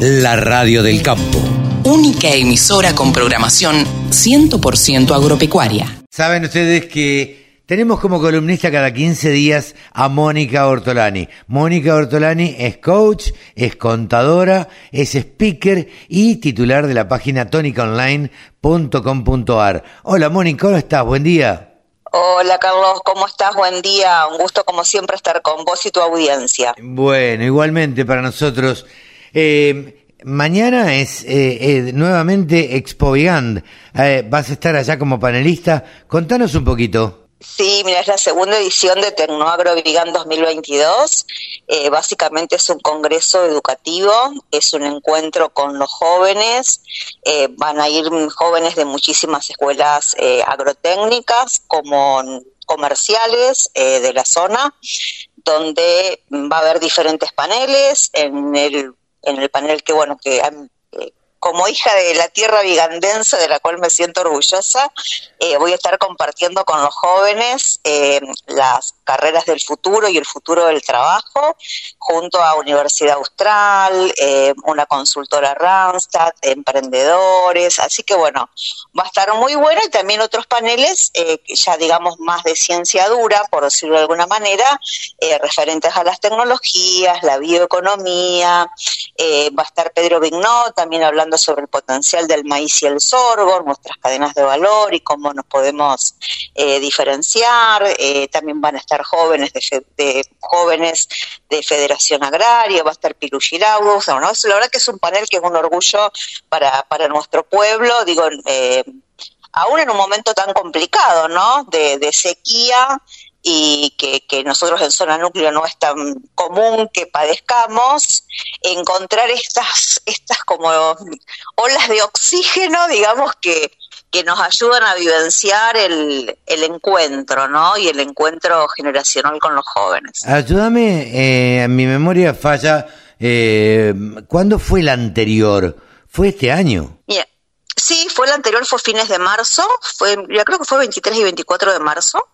la radio del campo. Única emisora con programación 100% agropecuaria. Saben ustedes que tenemos como columnista cada 15 días a Mónica Ortolani. Mónica Ortolani es coach, es contadora, es speaker y titular de la página tonicaonline.com.ar. Hola Mónica, ¿cómo estás? Buen día. Hola Carlos, ¿cómo estás? Buen día. Un gusto como siempre estar con vos y tu audiencia. Bueno, igualmente para nosotros. Eh, mañana es eh, eh, nuevamente Expo Vigand. vas a estar allá como panelista. Contanos un poquito. Sí, mira, es la segunda edición de Tecnoagro Vigand 2022. básicamente es un congreso educativo, es un encuentro con los jóvenes. van a ir jóvenes de muchísimas escuelas agrotécnicas como comerciales de la zona, donde va a haber diferentes paneles. En el en el panel que, bueno, que eh, como hija de la tierra vigandense, de la cual me siento orgullosa, eh, voy a estar compartiendo con los jóvenes eh, las carreras del futuro y el futuro del trabajo, junto a Universidad Austral, eh, una consultora Randstad, emprendedores, así que bueno, va a estar muy bueno y también otros paneles, ya digamos más de ciencia dura, por decirlo de alguna manera, referentes a las tecnologías, la bioeconomía, va a estar Pedro Vignot también hablando sobre el potencial del maíz y el sorgo, nuestras cadenas de valor y cómo nos podemos diferenciar, también van a estar jóvenes de, jóvenes de Federación Agraria, va a estar Piru ¿no? la verdad que es un panel que es un orgullo para, para nuestro pueblo, digo, eh, aún en un momento tan complicado, ¿no? De sequía y que, que, nosotros en zona núcleo no es tan común que padezcamos, encontrar estas, estas como olas de oxígeno, digamos, que, que nos ayudan a vivenciar el, el encuentro, ¿no? Y el encuentro generacional con los jóvenes. Ayúdame, eh, mi memoria falla, eh, ¿cuándo fue el anterior? ¿Fue este año? Sí, fue el anterior, fue fines de marzo, fue, ya creo que fue 23 y 24 de marzo.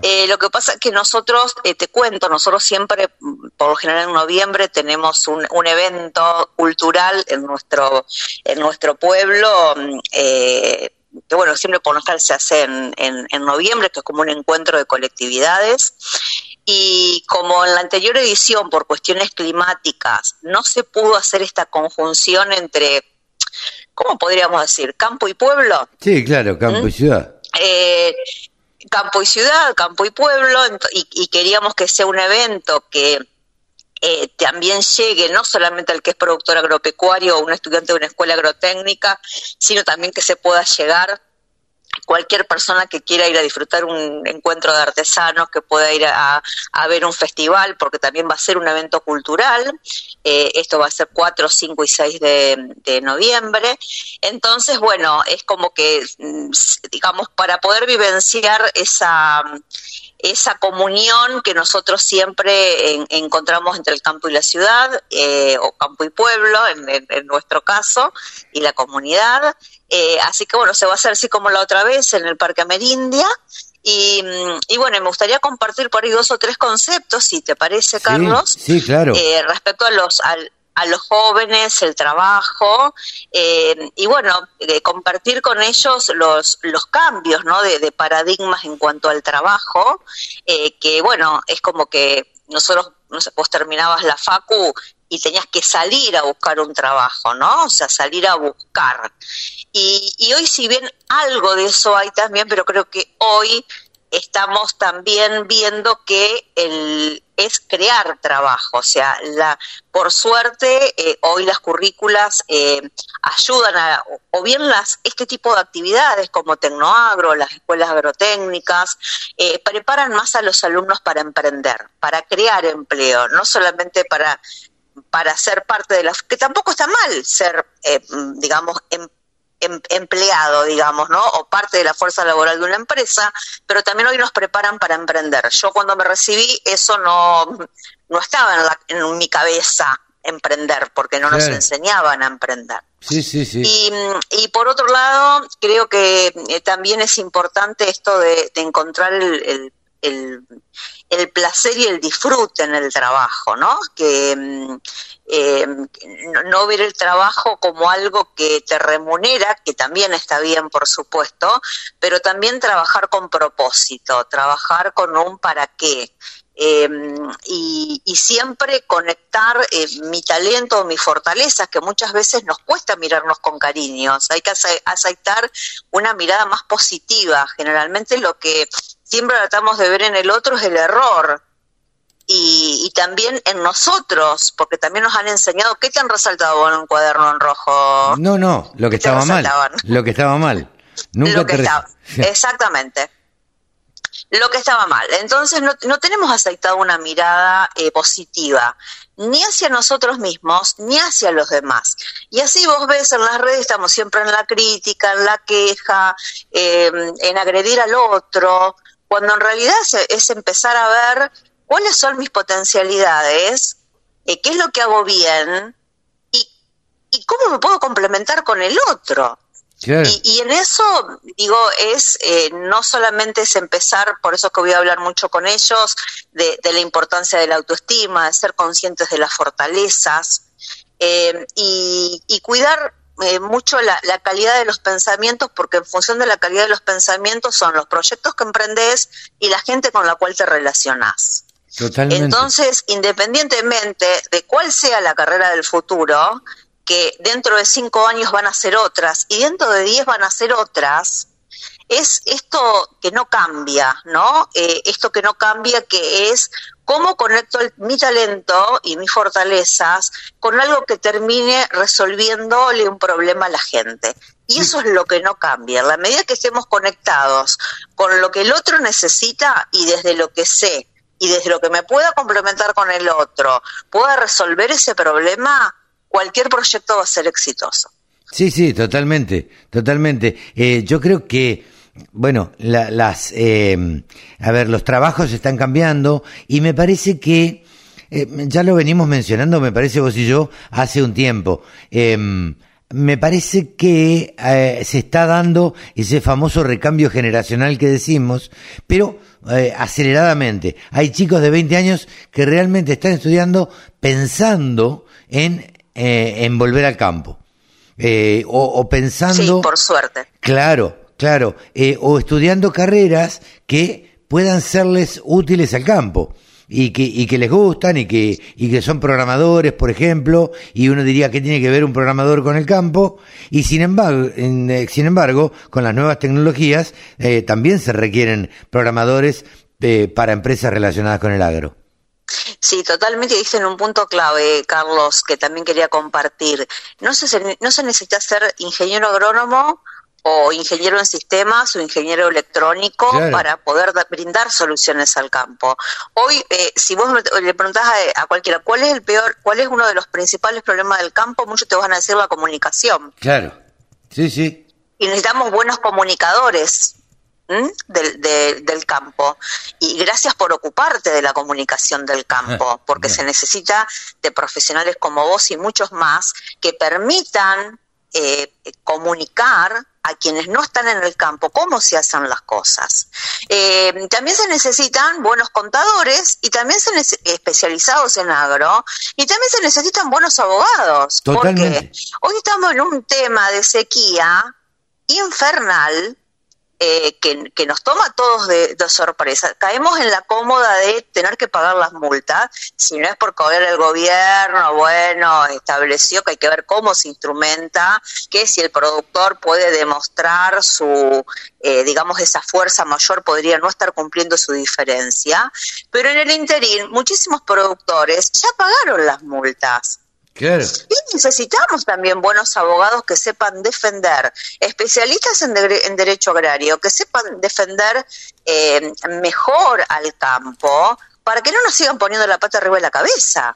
Eh, lo que pasa es que nosotros, eh, te cuento, nosotros siempre, por lo general en noviembre, tenemos un, un evento cultural en nuestro, en nuestro pueblo, eh, que bueno, siempre por lo se hace en, en, noviembre, que es como un encuentro de colectividades. Y como en la anterior edición, por cuestiones climáticas, no se pudo hacer esta conjunción entre, ¿cómo podríamos decir? ¿Campo y pueblo? Sí, claro, campo y ¿Mm? ciudad. Eh, campo y ciudad, campo y pueblo, y queríamos que sea un evento que eh, también llegue no solamente al que es productor agropecuario o un estudiante de una escuela agrotécnica, sino también que se pueda llegar cualquier persona que quiera ir a disfrutar un encuentro de artesanos, que pueda ir a, ver un festival, porque también va a ser un evento cultural. Eh, esto va a ser 4, 5 y 6 de, noviembre. Entonces, bueno, es como que, mm, digamos, para poder vivenciar esa esa comunión que nosotros siempre encontramos entre el campo y la ciudad, eh, o campo y pueblo en, nuestro caso, y la comunidad. Eh, así que bueno, se va a hacer así como la otra vez en el Parque Amerindia. Y, mm, y, bueno, me gustaría compartir por ahí dos o tres conceptos, si te parece, Carlos. Sí, claro. Eh, respecto a los, al, a los jóvenes el trabajo eh, y bueno, eh, compartir con ellos los, los cambios ¿no? de, paradigmas en cuanto al trabajo, eh, que bueno, es como que nosotros, no sé, vos terminabas la facu y tenías que salir a buscar un trabajo, ¿no? O sea, salir a buscar. Y, y hoy si bien algo de eso hay también, pero creo que hoy estamos también viendo que el, es crear trabajo, o sea, la, por suerte eh, hoy las currículas eh, ayudan a, o bien las, este tipo de actividades como Tecnoagro, las escuelas agrotécnicas, eh, preparan más a los alumnos para emprender, para crear empleo, no solamente para para ser parte de las que tampoco está mal ser digamos em, Em, empleado, digamos, ¿no? O parte de la fuerza laboral de una empresa, pero también hoy nos preparan para emprender. Yo cuando me recibí eso no, no estaba en, mi cabeza emprender, porque no nos enseñaban a emprender. Sí, sí, sí. Y, y por otro lado, creo que eh, también es importante esto de, encontrar el, el, el placer y el disfrute en el trabajo, ¿no? Que mm, eh, no, ver el trabajo como algo que te remunera, que también está bien, por supuesto, pero también trabajar con propósito, trabajar con un para qué. Eh, y, siempre conectar eh, mi talento o mis fortalezas, que muchas veces nos cuesta mirarnos con cariños. Hay que aceptar una mirada más positiva. Generalmente lo que siempre tratamos de ver en el otro es el error y, también en nosotros, porque también nos han enseñado, ¿qué te han resaltado en un cuaderno en rojo? No, no, lo que estaba mal. Lo que estaba mal. Nunca lo que estaba, exactamente. Lo que estaba mal. Entonces no, no tenemos aceptado una mirada eh, positiva, ni hacia nosotros mismos, ni hacia los demás. Y así vos ves en las redes, estamos siempre en la crítica, en la queja, eh, en agredir al otro, cuando en realidad es empezar a ver cuáles son mis potencialidades, eh, qué es lo que hago bien y, y, cómo me puedo complementar con el otro. Y, en eso, digo, es eh, no solamente es empezar, por eso que voy a hablar mucho con ellos, de, la importancia de la autoestima, de ser conscientes de las fortalezas eh, y, y, cuidar mucho la, la, calidad de los pensamientos, porque en función de la calidad de los pensamientos son los proyectos que emprendes y la gente con la cual te relacionás. Entonces, independientemente de cuál sea la carrera del futuro, que dentro de cinco años van a ser otras y dentro de diez van a ser otras, es esto que no cambia, ¿no? Eh, esto que no cambia, que es cómo conecto mi talento y mis fortalezas con algo que termine resolviéndole un problema a la gente. Y eso es lo que no cambia. La medida que estemos conectados con lo que el otro necesita y desde lo que sé y desde lo que me pueda complementar con el otro, pueda resolver ese problema, cualquier proyecto va a ser exitoso. Sí, sí, totalmente, totalmente. Eh, yo creo que, bueno, las, eh, a ver, los trabajos están cambiando y me parece que, eh, ya lo venimos mencionando, me parece vos y yo, hace un tiempo. Em, me parece que se está dando ese famoso recambio generacional que decimos, pero eh, aceleradamente. Hay chicos de 20 años que realmente están estudiando pensando en, eh, en volver al campo. Eh, o, pensando... Sí, por suerte. Claro, claro. o estudiando carreras que puedan serles útiles al campo y que, y que les gustan y que, y que son programadores, por ejemplo, y uno diría que tiene que ver un programador con el campo, y sin embargo, eh, sin embargo con las nuevas tecnologías eh, también se requieren programadores eh, para empresas relacionadas con el agro. Sí, totalmente dicen un punto clave, Carlos, que también quería compartir. No se, no se necesita ser ingeniero agrónomo o ingeniero en sistemas o ingeniero electrónico para poder brindar soluciones al campo. Hoy, eh, si vos le preguntás a, cualquiera cuál es el peor, cuál es uno de los principales problemas del campo, muchos te van a decir la comunicación. Claro, sí, sí. Y necesitamos buenos comunicadores. Del, del, campo. Y gracias por ocuparte de la comunicación del campo, ah, porque se necesita de profesionales como vos y muchos más que permitan eh, comunicar a quienes no están en el campo cómo se hacen las cosas. Eh, también se necesitan buenos contadores y también se especializados en agro y también se necesitan buenos abogados. Totalmente. Porque hoy estamos en un tema de sequía infernal eh, que, nos toma a todos de, sorpresa. Caemos en la cómoda de tener que pagar las multas, si no es por coger el gobierno, bueno, estableció que hay que ver cómo se instrumenta, que si el productor puede demostrar su, eh, digamos, esa fuerza mayor, podría no estar cumpliendo su diferencia. Pero en el interín, muchísimos productores ya pagaron las multas. Y necesitamos también buenos abogados que sepan defender, especialistas en, derecho agrario, que sepan defender eh, mejor al campo para que no nos sigan poniendo la pata arriba de la cabeza.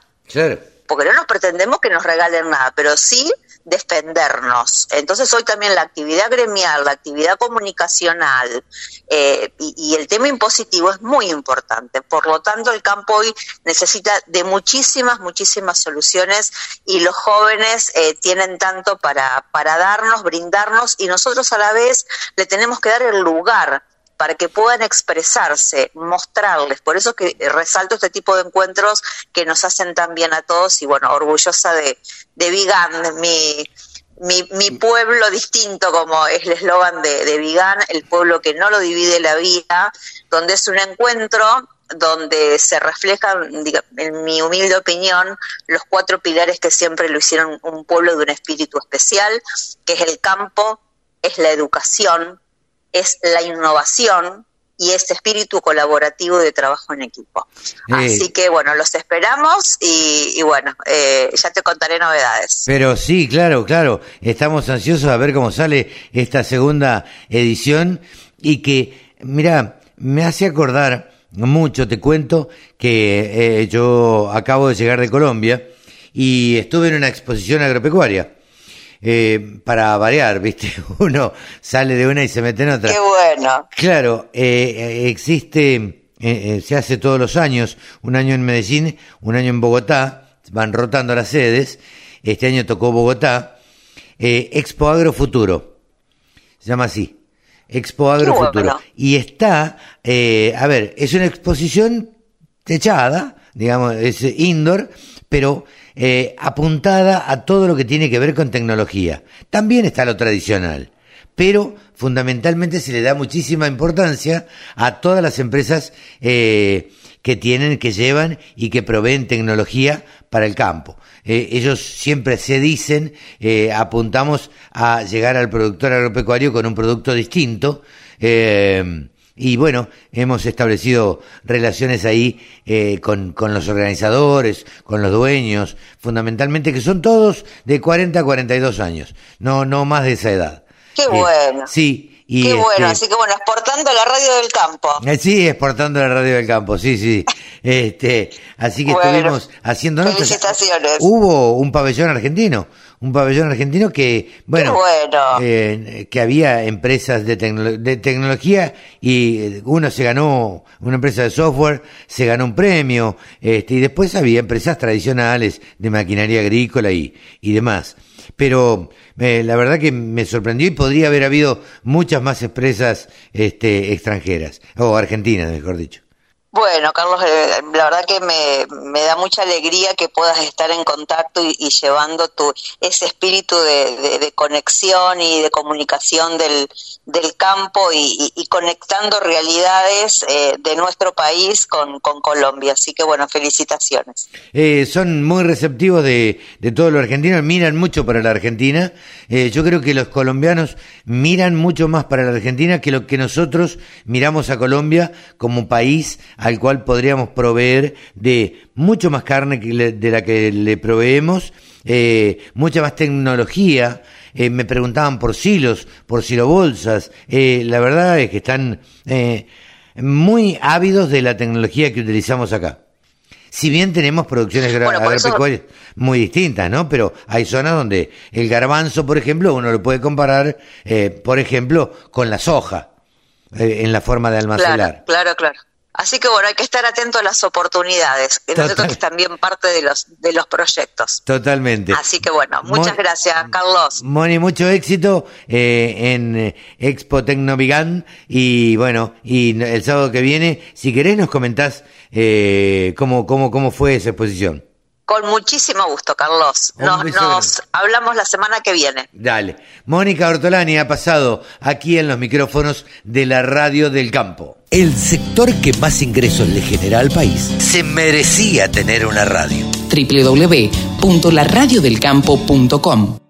Porque no nos pretendemos que nos regalen nada, pero sí defendernos. Entonces hoy también la actividad gremial, la actividad comunicacional eh, y, el tema impositivo es muy importante. Por lo tanto, el campo hoy necesita de muchísimas, muchísimas soluciones y los jóvenes eh, tienen tanto para, para darnos, brindarnos y nosotros a la vez le tenemos que dar el lugar para que puedan expresarse, mostrarles. Por eso que resalto este tipo de encuentros que nos hacen tan bien a todos y bueno, orgullosa de, de Vigan, mi, mi, pueblo distinto, como es el eslogan de, de Vigan, el pueblo que no lo divide la vida, donde es un encuentro donde se reflejan, en mi humilde opinión, los cuatro pilares que siempre lo hicieron un pueblo de un espíritu especial, que es el campo, es la educación, es la innovación y ese espíritu colaborativo de trabajo en equipo. Eh, Así que bueno, los esperamos y, y bueno, eh, ya te contaré novedades. Pero sí, claro, claro, estamos ansiosos a ver cómo sale esta segunda edición y que, mira, me hace acordar mucho, te cuento que eh, yo acabo de llegar de Colombia y estuve en una exposición agropecuaria. Eh, para variar, ¿viste? Uno sale de una y se mete en otra. Qué bueno. Claro, eh, existe, eh, eh, se hace todos los años, un año en Medellín, un año en Bogotá, van rotando las sedes. Este año tocó Bogotá. Expo Agro Futuro, se llama así. Expo Agro Futuro. Y está, a ver, es una exposición techada, digamos, es indoor, pero eh, apuntada a todo lo que tiene que ver con tecnología. También está lo tradicional, pero fundamentalmente se le da muchísima importancia a todas las empresas eh, que tienen, que llevan y que proveen tecnología para el campo. Eh, ellos siempre se dicen, eh, apuntamos a llegar al productor agropecuario con un producto distinto. eh, y bueno, hemos establecido relaciones ahí eh, con, con los organizadores, con los dueños, fundamentalmente que son todos de 40 a 42 años, no, no más de esa edad. Qué Eh, bueno. sí, y Qué bueno, este, así que bueno, exportando la radio del campo. eh, Sí, exportando la radio del campo, sí, sí. Este, así que Bueno, estuvimos haciendo notas. felicitaciones. Hubo un pabellón argentino, un pabellón argentino que, bueno, bueno. eh, que había empresas de, tecno- de tecnología y eh, uno se ganó, una empresa de software se ganó un premio, este, y después había empresas tradicionales de maquinaria agrícola y, y demás. Pero eh, la verdad que me sorprendió y podría haber habido muchas más empresas este, extranjeras, o argentinas, mejor dicho. Bueno, Carlos, eh, la verdad que me, me da mucha alegría que puedas estar en contacto y, llevando tu ese espíritu de, de- conexión y de comunicación del, del campo y conectando realidades eh, de nuestro país con, con Colombia. Así que bueno, felicitaciones. Eh, son muy receptivos de, de todos los argentinos, miran mucho para la Argentina. Eh, yo creo que los colombianos miran mucho más para la Argentina que lo que nosotros miramos a Colombia como país al cual podríamos proveer de mucho más carne que le- de la que le proveemos, eh, mucha más tecnología. Eh, me preguntaban por silos, por silobolsas. Eh, la verdad es que están eh, muy ávidos de la tecnología que utilizamos acá. Si bien tenemos producciones Bueno, eso- agropecuarias muy distintas, ¿no? Pero hay zonas donde el garbanzo, por ejemplo, uno lo puede comparar, eh, por ejemplo, con la soja, eh, en la forma de Claro, almacenar. claro, claro. Así que bueno, hay que estar atento a las oportunidades, que Total. nosotros también parte de los de los proyectos. Totalmente. Así que bueno, muchas Mon- gracias, Carlos. Moni, mucho éxito eh, en Expo Tecnovigan y bueno, y el sábado que viene, si querés nos comentás eh, cómo, cómo, cómo fue esa exposición. Con muchísimo gusto, Carlos. Nos hablamos la semana que viene. Dale. Mónica Ortolani ha pasado aquí en los micrófonos de la radio del campo. El sector que más ingresos le genera al país se merecía tener una radio. www.laradiodelcampo.com